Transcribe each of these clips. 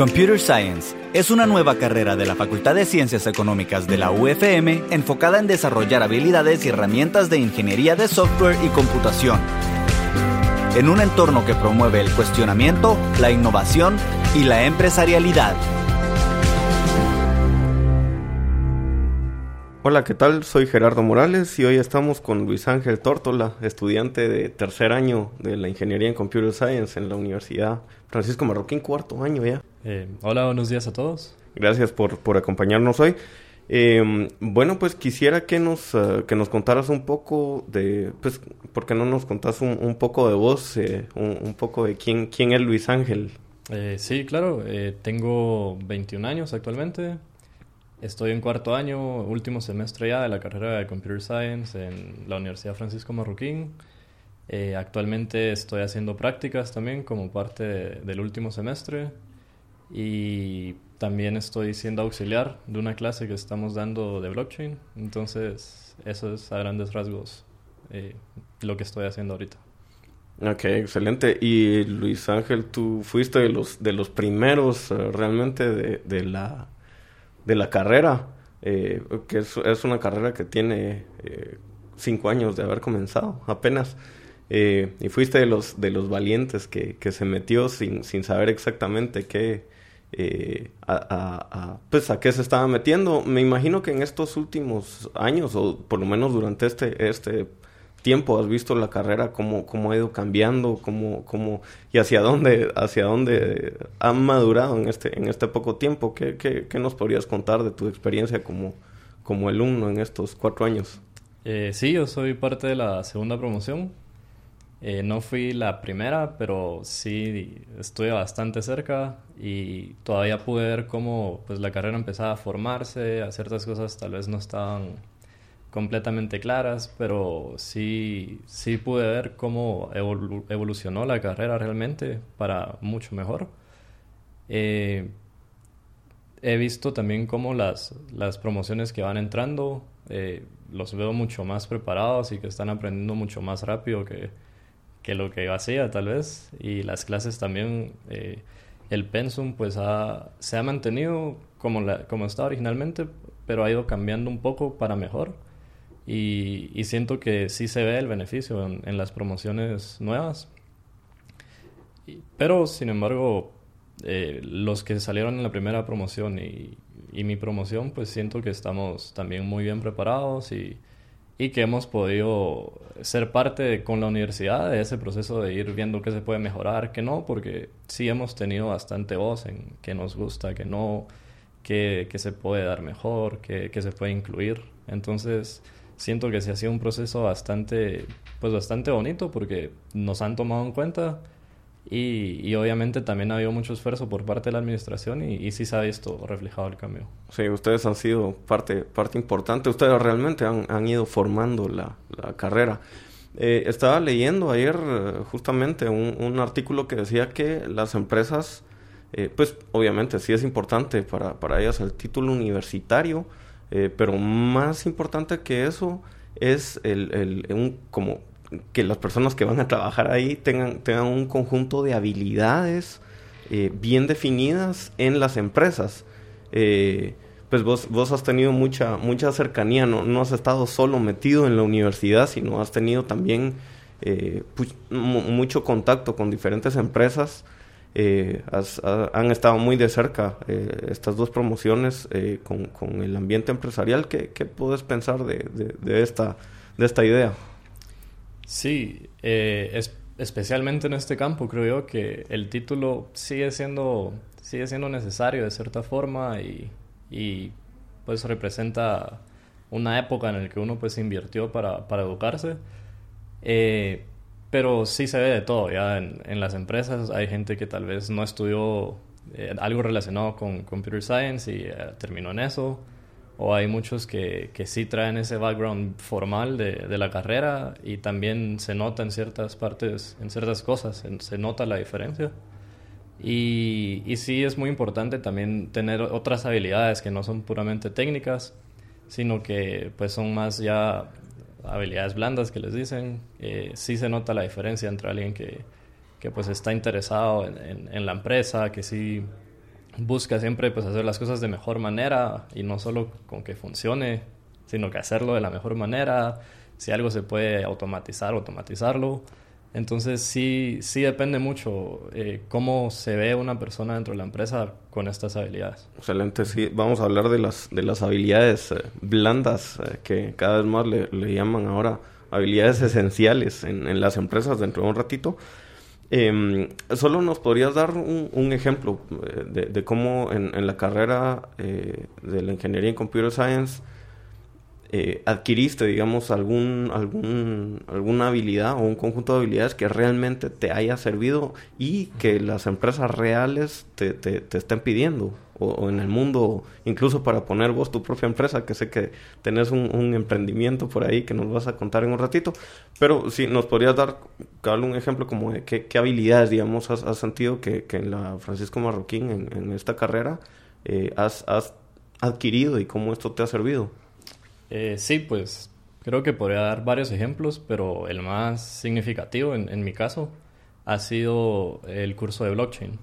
Computer Science es una nueva carrera de la Facultad de Ciencias Económicas de la UFM enfocada en desarrollar habilidades y herramientas de ingeniería de software y computación. En un entorno que promueve el cuestionamiento, la innovación y la empresarialidad. Hola, ¿qué tal? Soy Gerardo Morales y hoy estamos con Luis Ángel Tórtola, estudiante de tercer año de la Ingeniería en Computer Science en la Universidad Francisco Marroquín, cuarto año ya. Eh, hola, buenos días a todos. Gracias por, por acompañarnos hoy. Eh, bueno, pues quisiera que nos, uh, que nos contaras un poco de, pues, ¿por qué no nos contás un, un poco de vos, eh, un, un, poco de quién, quién es Luis Ángel? Eh, sí, claro, tengo 21 años actualmente, Estoy en cuarto año, último semestre ya de la carrera de Computer Science en la Universidad Francisco Marroquín. Eh, actualmente estoy haciendo prácticas también como parte de, del último semestre y también estoy siendo auxiliar de una clase que estamos dando de blockchain. Entonces, eso es a grandes rasgos eh, lo que estoy haciendo ahorita. Ok, excelente. Y Luis Ángel, tú fuiste de los, de los primeros uh, realmente de, de la de la carrera, eh, que es, una carrera que tiene eh, cinco años de haber comenzado apenas. Eh, y fuiste de los, de los valientes que, que se metió sin, sin saber exactamente qué, eh, a, pues a qué se estaba metiendo. Me imagino que en estos últimos años, o por lo menos durante este, este tiempo has visto la carrera cómo, cómo ha ido cambiando cómo, cómo, y hacia dónde hacia dónde ha madurado en este en este poco tiempo. ¿Qué, qué, qué nos podrías contar de tu experiencia como como alumno en estos cuatro años eh, sí yo soy parte de la segunda promoción eh, no fui la primera pero sí estuve bastante cerca y todavía pude ver cómo pues la carrera empezaba a formarse a ciertas cosas tal vez no estaban completamente claras, pero sí, sí pude ver cómo evolu evolucionó la carrera realmente para mucho mejor. Eh, he visto también cómo las, las promociones que van entrando eh, los veo mucho más preparados y que están aprendiendo mucho más rápido que, que lo que yo hacía tal vez. Y las clases también, eh, el pensum pues ha, se ha mantenido como, la, como estaba originalmente, pero ha ido cambiando un poco para mejor y, y, siento que sí se ve el beneficio en, en las promociones nuevas. Y, pero, sin embargo, eh, los que salieron en la primera promoción y, y, mi promoción, pues siento que estamos también muy bien preparados y, y que hemos podido ser parte con la universidad de ese proceso de ir viendo qué se puede mejorar, qué no, porque sí hemos tenido bastante voz en qué nos gusta, qué no, qué, qué se puede dar mejor, qué, qué se puede incluir. Entonces, siento que se ha sido un proceso bastante, pues bastante bonito porque nos han tomado en cuenta y, y, obviamente también ha habido mucho esfuerzo por parte de la administración y, sí se ha visto reflejado el cambio. Sí, ustedes han sido parte, parte importante, ustedes realmente han, han ido formando la, la carrera. Eh, estaba leyendo ayer justamente un, un, artículo que decía que las empresas, eh, pues obviamente sí es importante para, para ellas el título universitario, eh, pero más importante que eso es el, el, un, como que las personas que van a trabajar ahí tengan, tengan un conjunto de habilidades eh, bien definidas en las empresas. Eh, pues vos, vos has tenido mucha, mucha cercanía, no, no has estado solo metido en la universidad, sino has tenido también eh, pues, mucho contacto con diferentes empresas eh, has, ha, han estado muy de cerca estas dos promociones con, con, el ambiente empresarial. ¿Qué, qué puedes pensar de, de, esta, de esta idea? Sí, eh, es, especialmente en este campo creo yo que el título sigue siendo, sigue siendo necesario de cierta forma y, y pues representa una época en la que uno pues invirtió para, para educarse. Eh, pero sí se ve de todo, ya en, en las empresas hay gente que tal vez no estudió eh, algo relacionado con computer science y eh, terminó en eso, o hay muchos que, que sí traen ese background formal de, de, la carrera y también se nota en ciertas partes, en ciertas cosas, se nota la diferencia. Y, y sí es muy importante también tener otras habilidades que no son puramente técnicas, sino que pues son más ya habilidades blandas que les dicen, eh, sí se nota la diferencia entre alguien que, que pues está interesado en, en, la empresa, que sí busca siempre pues hacer las cosas de mejor manera y no solo con que funcione, sino que hacerlo de la mejor manera. Si algo se puede automatizar, automatizarlo. Entonces sí, sí depende mucho eh, cómo se ve una persona dentro de la empresa con estas habilidades. Excelente, sí. Vamos a hablar de las, de las habilidades eh, blandas eh, que cada vez más le, le, llaman ahora habilidades esenciales en, en, las empresas dentro de un ratito. Em, solo nos podrías dar un, ejemplo de, de, cómo en, la carrera de la ingeniería en computer science eh, adquiriste, digamos, algún, algún, alguna habilidad o un conjunto de habilidades que realmente te haya servido y que las empresas reales te, te, te estén pidiendo. O, en el mundo, incluso para poner vos tu propia empresa, que sé que tenés un, un, emprendimiento por ahí que nos vas a contar en un ratito. Pero si nos podrías dar un ejemplo como de qué, qué habilidades, digamos, has, has sentido que, que, en la Francisco Marroquín, en, en esta carrera, eh, has, has adquirido y cómo esto te ha servido. Eh, sí, pues creo que podría dar varios ejemplos, pero el más significativo en, en mi caso ha sido el curso de blockchain,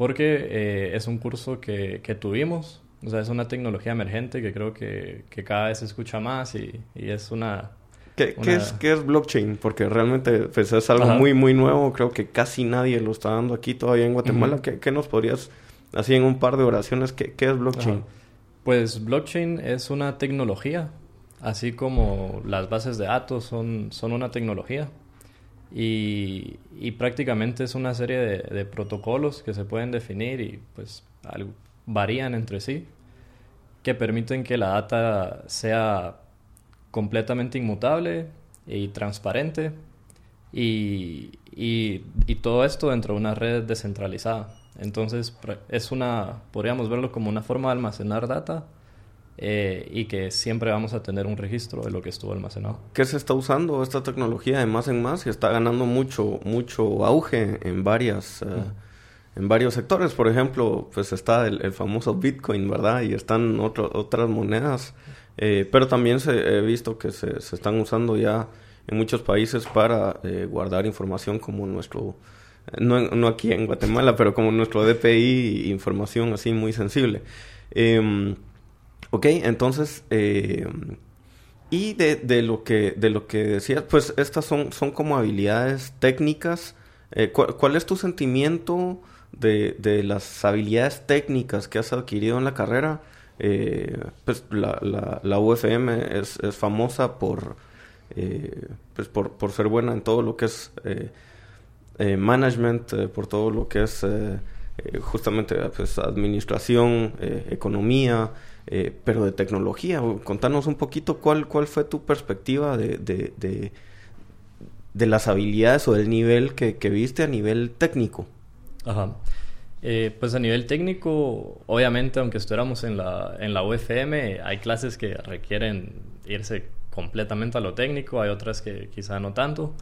porque eh, es un curso que, que, tuvimos, o sea, es una tecnología emergente que creo que, que cada vez se escucha más y, y es una... ¿Qué, una... ¿qué, es, ¿Qué, es, blockchain? Porque realmente pues, es algo Ajá. muy, muy nuevo, creo que casi nadie lo está dando aquí todavía en Guatemala. Uh -huh. ¿Qué, ¿Qué, nos podrías, así en un par de oraciones, qué, qué es blockchain? Ajá. Pues blockchain es una tecnología, así como las bases de datos son, son una tecnología. Y, prácticamente es una serie de, protocolos que se pueden definir y pues varían entre sí, que permiten que la data sea completamente inmutable y transparente y, y, y todo esto dentro de una red descentralizada. Entonces es una, podríamos verlo como una forma de almacenar data eh, y que siempre vamos a tener un registro de lo que estuvo almacenado. ¿Qué se está usando esta tecnología de más en más y está ganando mucho, mucho auge en varias... Uh, en varios sectores, por ejemplo, pues está el, el famoso Bitcoin, ¿verdad? Y están otro, otras monedas, eh, pero también se, he visto que se, se, están usando ya en muchos países para eh, guardar información como nuestro no, no aquí en Guatemala, pero como nuestro DPI, información así muy sensible. Eh, ok, entonces, eh, y de, de, lo que, de lo que decías, pues estas son, son como habilidades técnicas. Eh, ¿cuál, ¿cuál, es tu sentimiento de, de, las habilidades técnicas que has adquirido en la carrera? Eh, pues la, la, la, UFM es, es famosa por, eh, pues por, por, ser buena en todo lo que es management, por todo lo que es justamente pues, administración, eh, pero de tecnología. Contanos un poquito cuál, cuál fue tu perspectiva de, de, de, de las habilidades o del nivel que, que, viste a nivel técnico. Ajá. pues a nivel técnico, obviamente, aunque estuviéramos en la, en la UFM, hay clases que requieren irse completamente a lo técnico, hay otras que quizá no tanto,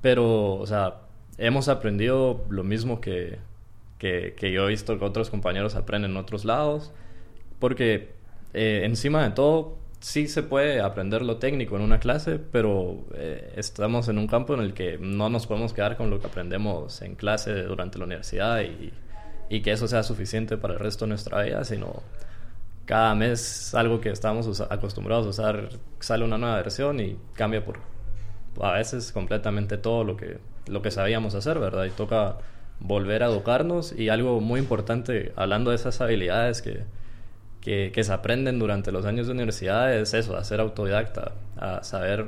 pero, o sea, hemos aprendido lo mismo que, que, que, yo he visto que otros compañeros aprenden en otros lados, porque eh, encima de todo sí se puede aprender lo técnico en una clase, pero eh, estamos en un campo en el que no nos podemos quedar con lo que aprendemos en clase durante la universidad y, y que eso sea suficiente para el resto de nuestra vida, sino cada mes algo que estamos acostumbrados a usar sale una nueva versión y cambia por a veces completamente todo lo que lo que sabíamos hacer, ¿verdad? Y toca volver a educarnos y algo muy importante, hablando de esas habilidades que, que, se aprenden durante los años de universidad, es eso, a ser autodidacta, a saber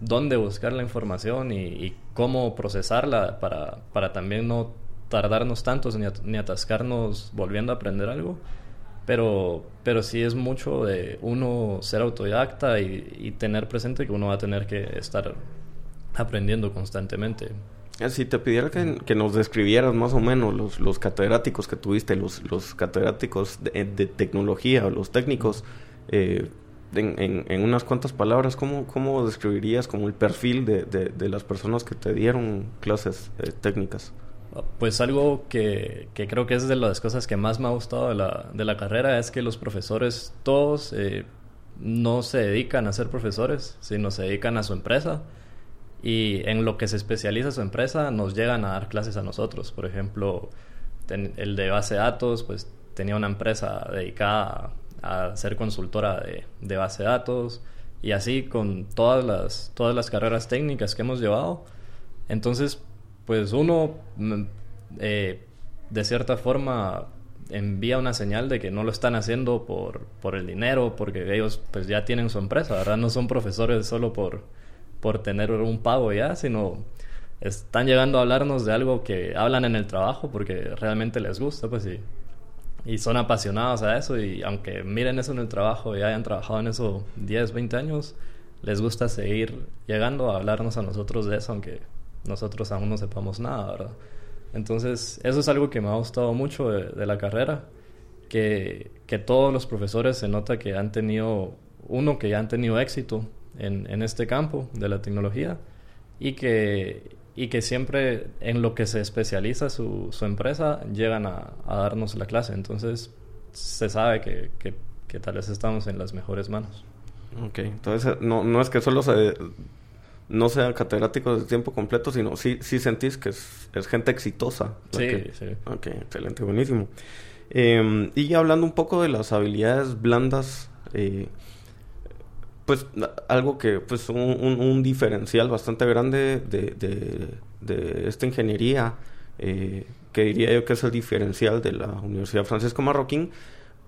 dónde buscar la información y, cómo procesarla para, para, también no tardarnos tantos ni, ni, atascarnos volviendo a aprender algo. Pero, pero sí es mucho de uno ser autodidacta y tener presente que uno va a tener que estar aprendiendo constantemente. Eh, si te pidiera que, nos describieras más o menos los, los catedráticos que tuviste, los, los catedráticos de, de tecnología o los técnicos, eh, en, en, unas cuantas palabras, ¿cómo, cómo describirías como el perfil de, de, las personas que te dieron clases eh, técnicas? Pues algo que, que, creo que es de las cosas que más me ha gustado de la, de la carrera es que los profesores todos eh, no se dedican a ser profesores, sino se dedican a su empresa y en lo que se especializa su empresa nos llegan a dar clases a nosotros. Por ejemplo, el de base de datos, pues tenía una empresa dedicada a, ser consultora de, base de datos y así con todas las, todas las carreras técnicas que hemos llevado. Entonces, pues uno mm, eh, de cierta forma envía una señal de que no lo están haciendo por, por el dinero, porque ellos pues ya tienen su empresa, ¿verdad? No son profesores solo por, por tener un pago ya, sino están llegando a hablarnos de algo que hablan en el trabajo porque realmente les gusta, pues y, y son apasionados a eso y aunque miren eso en el trabajo y hayan trabajado en eso 10, 20 años, les gusta seguir llegando a hablarnos a nosotros de eso, aunque nosotros aún no sepamos nada, ¿verdad? Entonces, eso es algo que me ha gustado mucho de, la carrera, que, que, todos los profesores se nota que han tenido, uno, que ya han tenido éxito en, en este campo de la tecnología y que, y que siempre en lo que se especializa su, su empresa llegan a, a, darnos la clase. Entonces, se sabe que, que, que tal vez estamos en las mejores manos. Ok, entonces no, no es que solo se no sea catedrático de tiempo completo, sino sí, sí sentís que es, gente exitosa. Sí, sí. Ok, excelente, buenísimo. Em, y hablando un poco de las habilidades blandas, eh, pues algo que, pues un, un, diferencial bastante grande de, de, esta ingeniería, eh, que diría yo que es el diferencial de la Universidad Francisco Marroquín,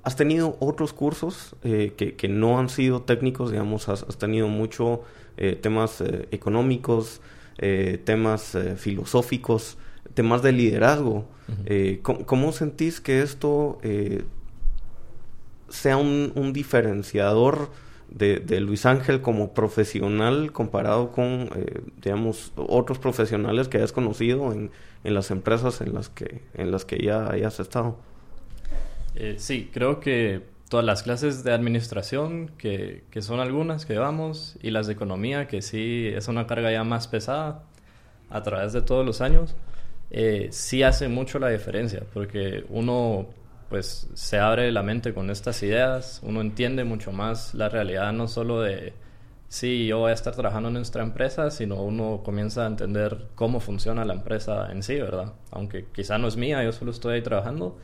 has tenido otros cursos eh, que, que, no han sido técnicos, digamos, has, has tenido mucho eh, temas eh, económicos, temas filosóficos, temas de liderazgo. ¿cómo, sentís que esto sea un, diferenciador de, Luis Ángel como profesional comparado con, digamos, otros profesionales que hayas conocido en, en, las empresas en las que, en las que ya hayas estado? sí, creo que todas las clases de administración, que, que, son algunas que llevamos, y las de economía, que sí es una carga ya más pesada a través de todos los años, eh, sí hace mucho la diferencia, porque uno pues se abre la mente con estas ideas, uno entiende mucho más la realidad, no solo de sí, yo voy a estar trabajando en nuestra empresa, sino uno comienza a entender cómo funciona la empresa en sí, ¿verdad? Aunque quizá no es mía, yo solo estoy ahí trabajando,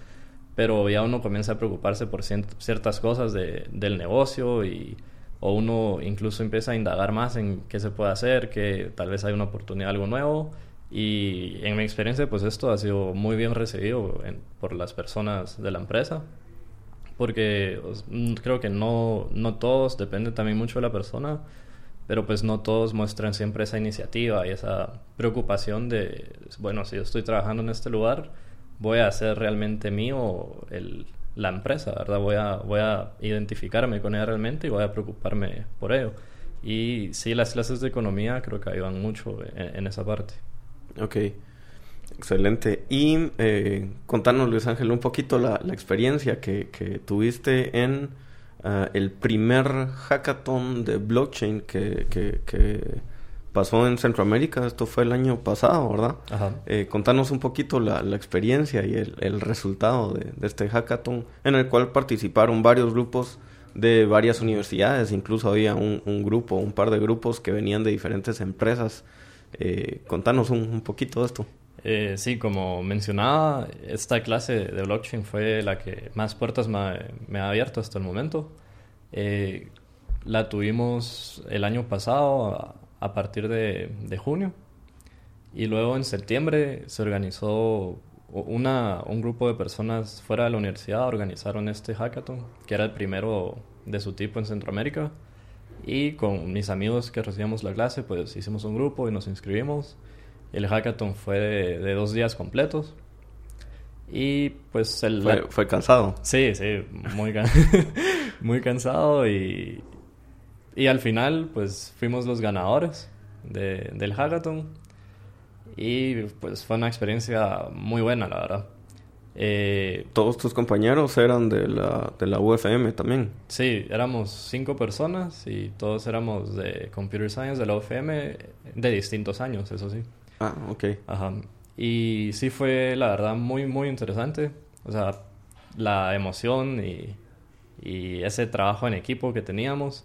pero ya uno comienza a preocuparse por ciertas cosas de, del negocio y o uno incluso empieza a indagar más en qué se puede hacer, que tal vez hay una oportunidad, algo nuevo. Y en mi experiencia, pues esto ha sido muy bien recibido por las personas de la empresa, porque mm, creo que no, no todos, depende también mucho de la persona, pero pues no todos muestran siempre esa iniciativa y esa preocupación de, bueno, si yo estoy trabajando en este lugar, voy a hacer realmente mío el, la empresa, ¿verdad? Voy a, voy a identificarme con ella realmente y voy a preocuparme por ello. Y sí, las clases de economía creo que ayudan mucho en, esa parte. Ok, excelente. Y eh, contanos, Luis Ángel, un poquito la, la experiencia que, que, tuviste en uh, el primer hackathon de blockchain que, que, que pasó en Centroamérica, esto fue el año pasado, ¿verdad? Eh, contanos un poquito la, experiencia y el, resultado de, este hackathon, en el cual participaron varios grupos de varias universidades, incluso había un, grupo, un par de grupos que venían de diferentes empresas. Eh, contanos un, poquito de esto. Eh, sí, como mencionaba, esta clase de blockchain fue la que más puertas me, ha abierto hasta el momento. la tuvimos el año pasado a partir de, junio. Y luego en septiembre se organizó una, un grupo de personas fuera de la universidad, organizaron este hackathon, que era el primero de su tipo en Centroamérica. Y con mis amigos que recibíamos la clase, pues hicimos un grupo y nos inscribimos. El hackathon fue de, dos días completos. Y pues el... Fue, fue cansado. Sí, sí, muy, muy cansado y, y al final, pues fuimos los ganadores de, del hackathon. Y pues fue una experiencia muy buena, la verdad. Eh, ¿Todos tus compañeros eran de la, de la UFM también? Sí, éramos cinco personas y todos éramos de Computer Science de la UFM de distintos años, eso sí. Ah, ok. Ajá. Y sí fue, la verdad, muy, muy interesante. O sea, la emoción y, y ese trabajo en equipo que teníamos.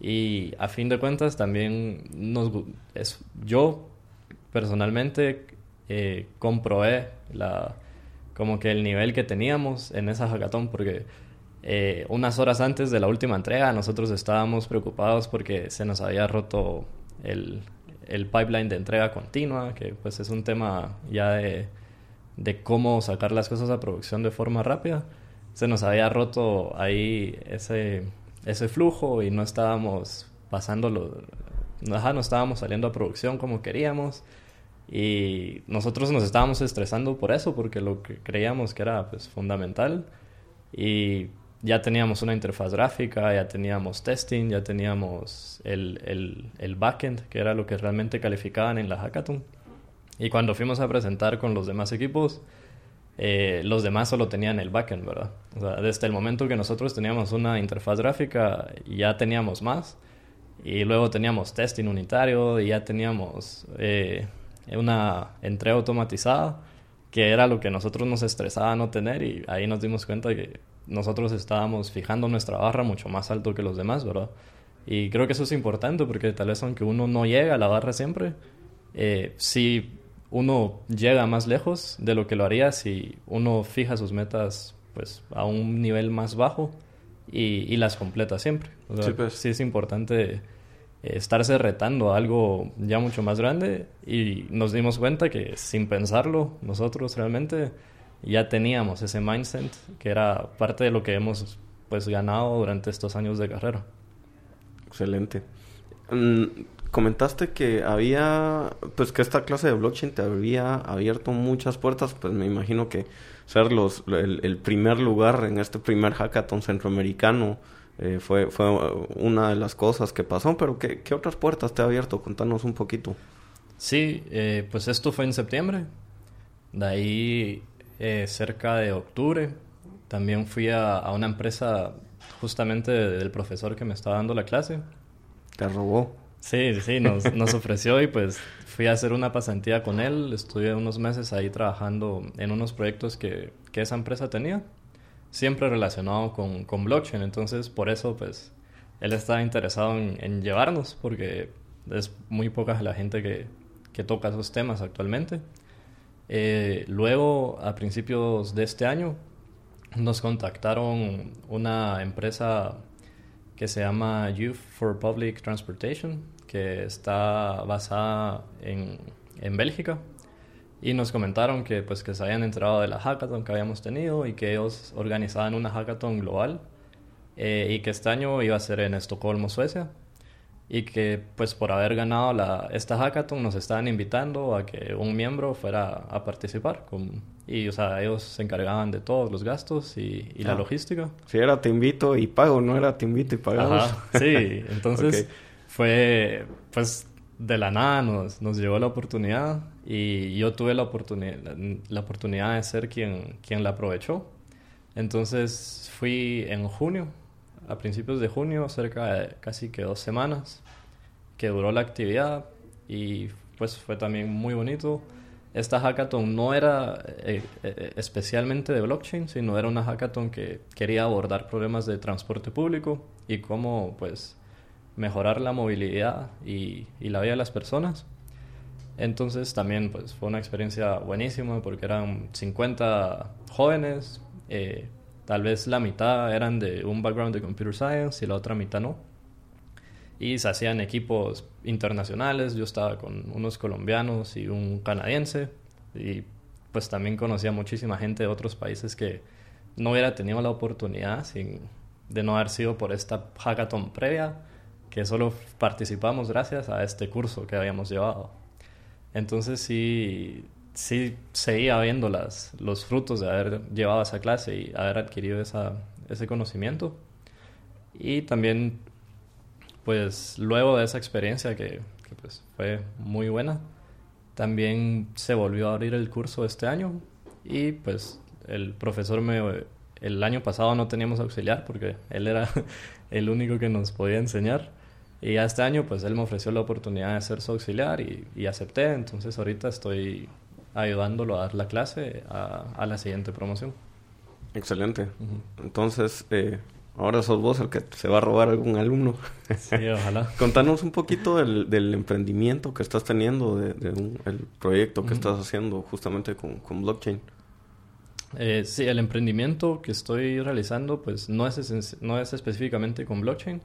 Y a fin de cuentas también nos, yo personalmente eh, comprobé la, como que el nivel que teníamos en esa hackathon, porque eh, unas horas antes de la última entrega nosotros estábamos preocupados porque se nos había roto el, el pipeline de entrega continua, que pues es un tema ya de, de cómo sacar las cosas a producción de forma rápida. Se nos había roto ahí ese, ese flujo y no estábamos pasándolo, no estábamos saliendo a producción como queríamos. Y nosotros nos estábamos estresando por eso, porque lo que creíamos que era pues, fundamental. Y ya teníamos una interfaz gráfica, ya teníamos testing, ya teníamos el, el, el, backend, que era lo que realmente calificaban en la hackathon. Y cuando fuimos a presentar con los demás equipos, eh, los demás solo tenían el backend, ¿verdad? O sea, desde el momento que nosotros teníamos una interfaz gráfica, ya teníamos más. Y luego teníamos testing unitario y ya teníamos eh, una entrega automatizada, que era lo que nosotros nos estresaba no tener y ahí nos dimos cuenta que nosotros estábamos fijando nuestra barra mucho más alto que los demás, ¿verdad? Y creo que eso es importante porque tal vez aunque uno no llega a la barra siempre, eh, si uno llega más lejos de lo que lo haría si uno fija sus metas pues a un nivel más bajo y, y las completa siempre. sí, pues. sí es importante eh, estarse retando a algo ya mucho más grande y nos dimos cuenta que sin pensarlo nosotros realmente ya teníamos ese mindset que era parte de lo que hemos pues ganado durante estos años de carrera. Excelente. Mm, comentaste que había, pues que esta clase de blockchain te había abierto muchas puertas, pues me imagino que ser los, el primer lugar en este primer hackathon centroamericano eh, fue, fue una de las cosas que pasó, pero ¿qué, ¿qué, otras puertas te ha abierto? Contanos un poquito. Sí, eh, pues esto fue en septiembre. De ahí, eh, cerca de octubre, también fui a, a, una empresa justamente del profesor que me estaba dando la clase. ¿Te robó? Sí, sí, nos, nos ofreció y pues fui a hacer una pasantía con él. Estuve unos meses ahí trabajando en unos proyectos que, que esa empresa tenía siempre relacionado con, con blockchain. Entonces, por eso, pues, él estaba interesado en, llevarnos, porque es muy poca la gente que, que toca esos temas actualmente. Eh, luego, a principios de este año, nos contactaron una empresa que se llama Youth for Public Transportation, que está basada en, en Bélgica y nos comentaron que pues que se habían enterado de la hackathon que habíamos tenido y que ellos organizaban una hackathon global eh, y que este año iba a ser en Estocolmo, Suecia y que pues por haber ganado la, esta hackathon nos estaban invitando a que un miembro fuera a participar con, y o sea ellos se encargaban de todos los gastos y, y la ah. logística. Si era te invito y pago no era te invito y pagamos. Sí entonces fue pues de la nada nos, nos llegó la oportunidad y yo tuve la, oportunidad la oportunidad de ser quien, quien la aprovechó. Entonces fui en junio, a principios de junio, cerca de casi que dos semanas, que duró la actividad y pues fue también muy bonito. Esta hackathon no era eh, eh, especialmente de blockchain, sino era una hackathon que quería abordar problemas de transporte público y cómo pues mejorar la movilidad y, y, la vida de las personas. Entonces también pues fue una experiencia buenísima porque eran 50 jóvenes, eh, tal vez la mitad eran de un background de computer science y la otra mitad no. Y se hacían equipos internacionales, yo estaba con unos colombianos y un canadiense y pues también conocía muchísima gente de otros países que no hubiera tenido la oportunidad sin, de no haber sido por esta hackathon previa que solo participamos gracias a este curso que habíamos llevado. Entonces sí, sí seguía viendo las, los frutos de haber llevado esa clase y haber adquirido esa, ese conocimiento. Y también, pues luego de esa experiencia que, que pues, fue muy buena, también se volvió a abrir el curso este año y pues el profesor me... El año pasado no teníamos auxiliar porque él era el único que nos podía enseñar y este año, pues él me ofreció la oportunidad de ser su auxiliar y, y acepté. Entonces, ahorita estoy ayudándolo a dar la clase a, a la siguiente promoción. Excelente. Entonces, eh, ahora sos vos el que se va a robar algún alumno. Sí, ojalá. Contanos un poquito del, del, emprendimiento que estás teniendo, de, de un, el proyecto que estás haciendo justamente con, con blockchain. Eh, sí, el emprendimiento que estoy realizando pues no es, no es específicamente con blockchain,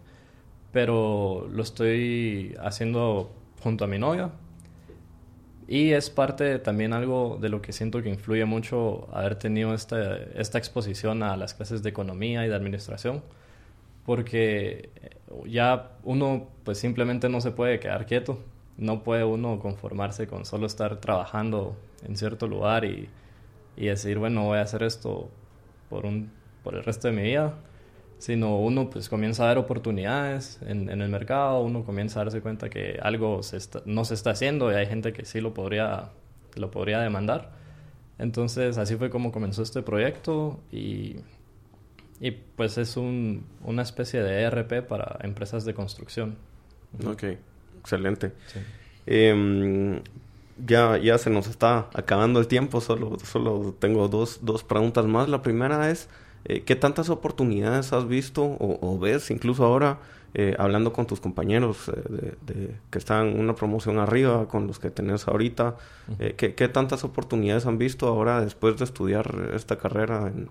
pero lo estoy haciendo junto a mi novia. Y es parte también algo de lo que siento que influye mucho haber tenido esta, esta exposición a las clases de economía y de administración, porque ya uno pues simplemente no se puede quedar quieto, no puede uno conformarse con solo estar trabajando en cierto lugar y y decir, bueno, voy a hacer esto por, un, por el resto de mi vida, sino uno pues comienza a ver oportunidades en, en el mercado, uno comienza a darse cuenta que algo se no se está haciendo y hay gente que sí lo podría, lo podría demandar. Entonces así fue como comenzó este proyecto y, y pues es un, una especie de ERP para empresas de construcción. Ok, excelente. Em, ya, ya se nos está acabando el tiempo, solo, solo tengo dos, dos preguntas más. La primera es, eh, ¿qué tantas oportunidades has visto o, ves, incluso ahora, eh, hablando con tus compañeros eh, de, que están una promoción arriba, con los que tenés ahorita, ¿qué, tantas oportunidades han visto ahora después de estudiar esta carrera en,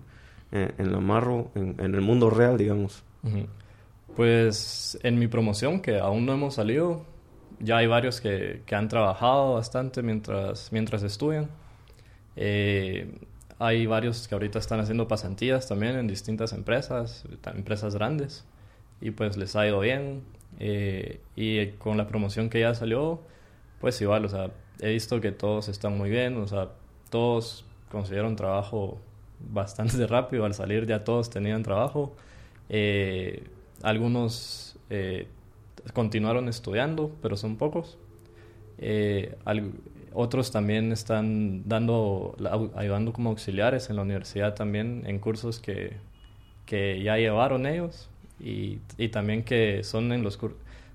en, la Marro, en, el mundo real, digamos? Pues en mi promoción, que aún no hemos salido, ya hay varios que, que, han trabajado bastante mientras, mientras estudian. Eh, hay varios que ahorita están haciendo pasantías también en distintas empresas, empresas grandes, y pues les ha ido bien. Eh, y con la promoción que ya salió, pues igual, o sea, he visto que todos están muy bien, o sea, todos consiguieron trabajo bastante rápido, al salir ya todos tenían trabajo. Eh, algunos continuaron estudiando, pero son pocos. Eh, otros también están dando, ayudando como auxiliares en la universidad también en cursos que, que ya llevaron ellos y, y, también que son en los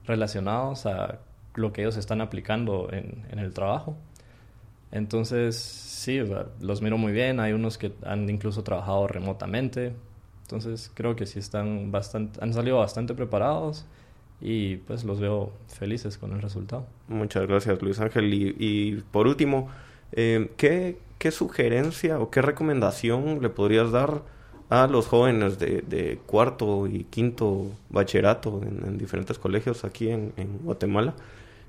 relacionados a lo que ellos están aplicando en, en el trabajo. Entonces, sí, los miro muy bien. Hay unos que han incluso trabajado remotamente. Entonces, creo que sí están bastante, han salido bastante preparados y pues los veo felices con el resultado. Muchas gracias Luis Ángel. Y, por último, eh, ¿qué, ¿qué, sugerencia o qué recomendación le podrías dar a los jóvenes de, de cuarto y quinto bachillerato en, diferentes colegios aquí en, en Guatemala?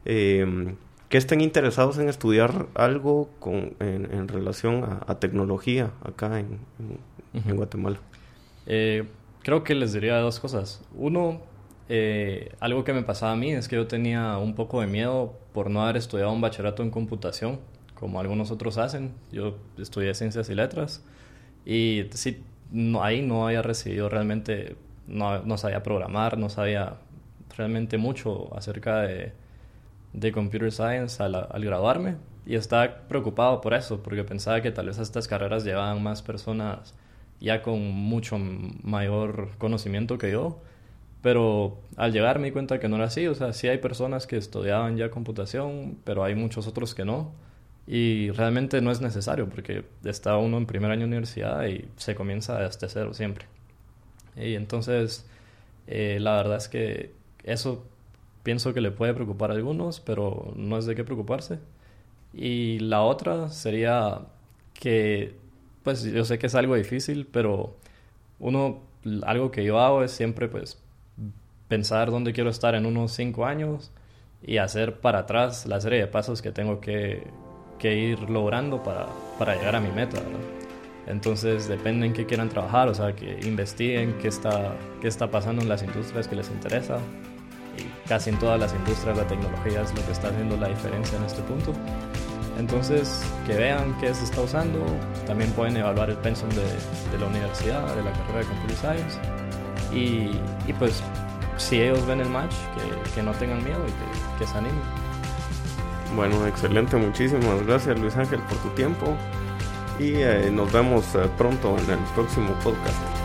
Eh, que estén interesados en estudiar algo con, en, relación a, tecnología acá en, en Guatemala. Eh, creo que les diría dos cosas. Uno, eh, algo que me pasaba a mí es que yo tenía un poco de miedo por no haber estudiado un bachillerato en computación, como algunos otros hacen. Yo estudié ciencias y letras y sí, no, ahí no había recibido realmente, no, no, sabía programar, no sabía realmente mucho acerca de, de computer science al, al graduarme y estaba preocupado por eso, porque pensaba que tal vez estas carreras llevaban más personas ya con mucho mayor conocimiento que yo pero al llegar me di cuenta que no era así. O sea, sí hay personas que estudiaban ya computación, pero hay muchos otros que no. Y realmente no es necesario porque está uno en primer año de universidad y se comienza desde cero siempre. Y entonces, eh, la verdad es que eso pienso que le puede preocupar a algunos, pero no es de qué preocuparse. Y la otra sería que, pues yo sé que es algo difícil, pero uno, algo que yo hago es siempre pues pensar dónde quiero estar en unos cinco años y hacer para atrás la serie de pasos que tengo que, que ir logrando para, para, llegar a mi meta. Entonces depende en qué quieran trabajar, o sea, que investiguen qué está, qué está pasando en las industrias que les interesa. Y casi en todas las industrias la tecnología es lo que está haciendo la diferencia en este punto. Entonces, que vean qué se está usando. También pueden evaluar el pensum de, de la universidad, de la carrera de Computer Science. Y, pues si ellos ven el match, que, no tengan miedo y que, se animen. Bueno, excelente, muchísimas gracias Luis Ángel por tu tiempo y eh, nos vemos eh, pronto en el próximo podcast.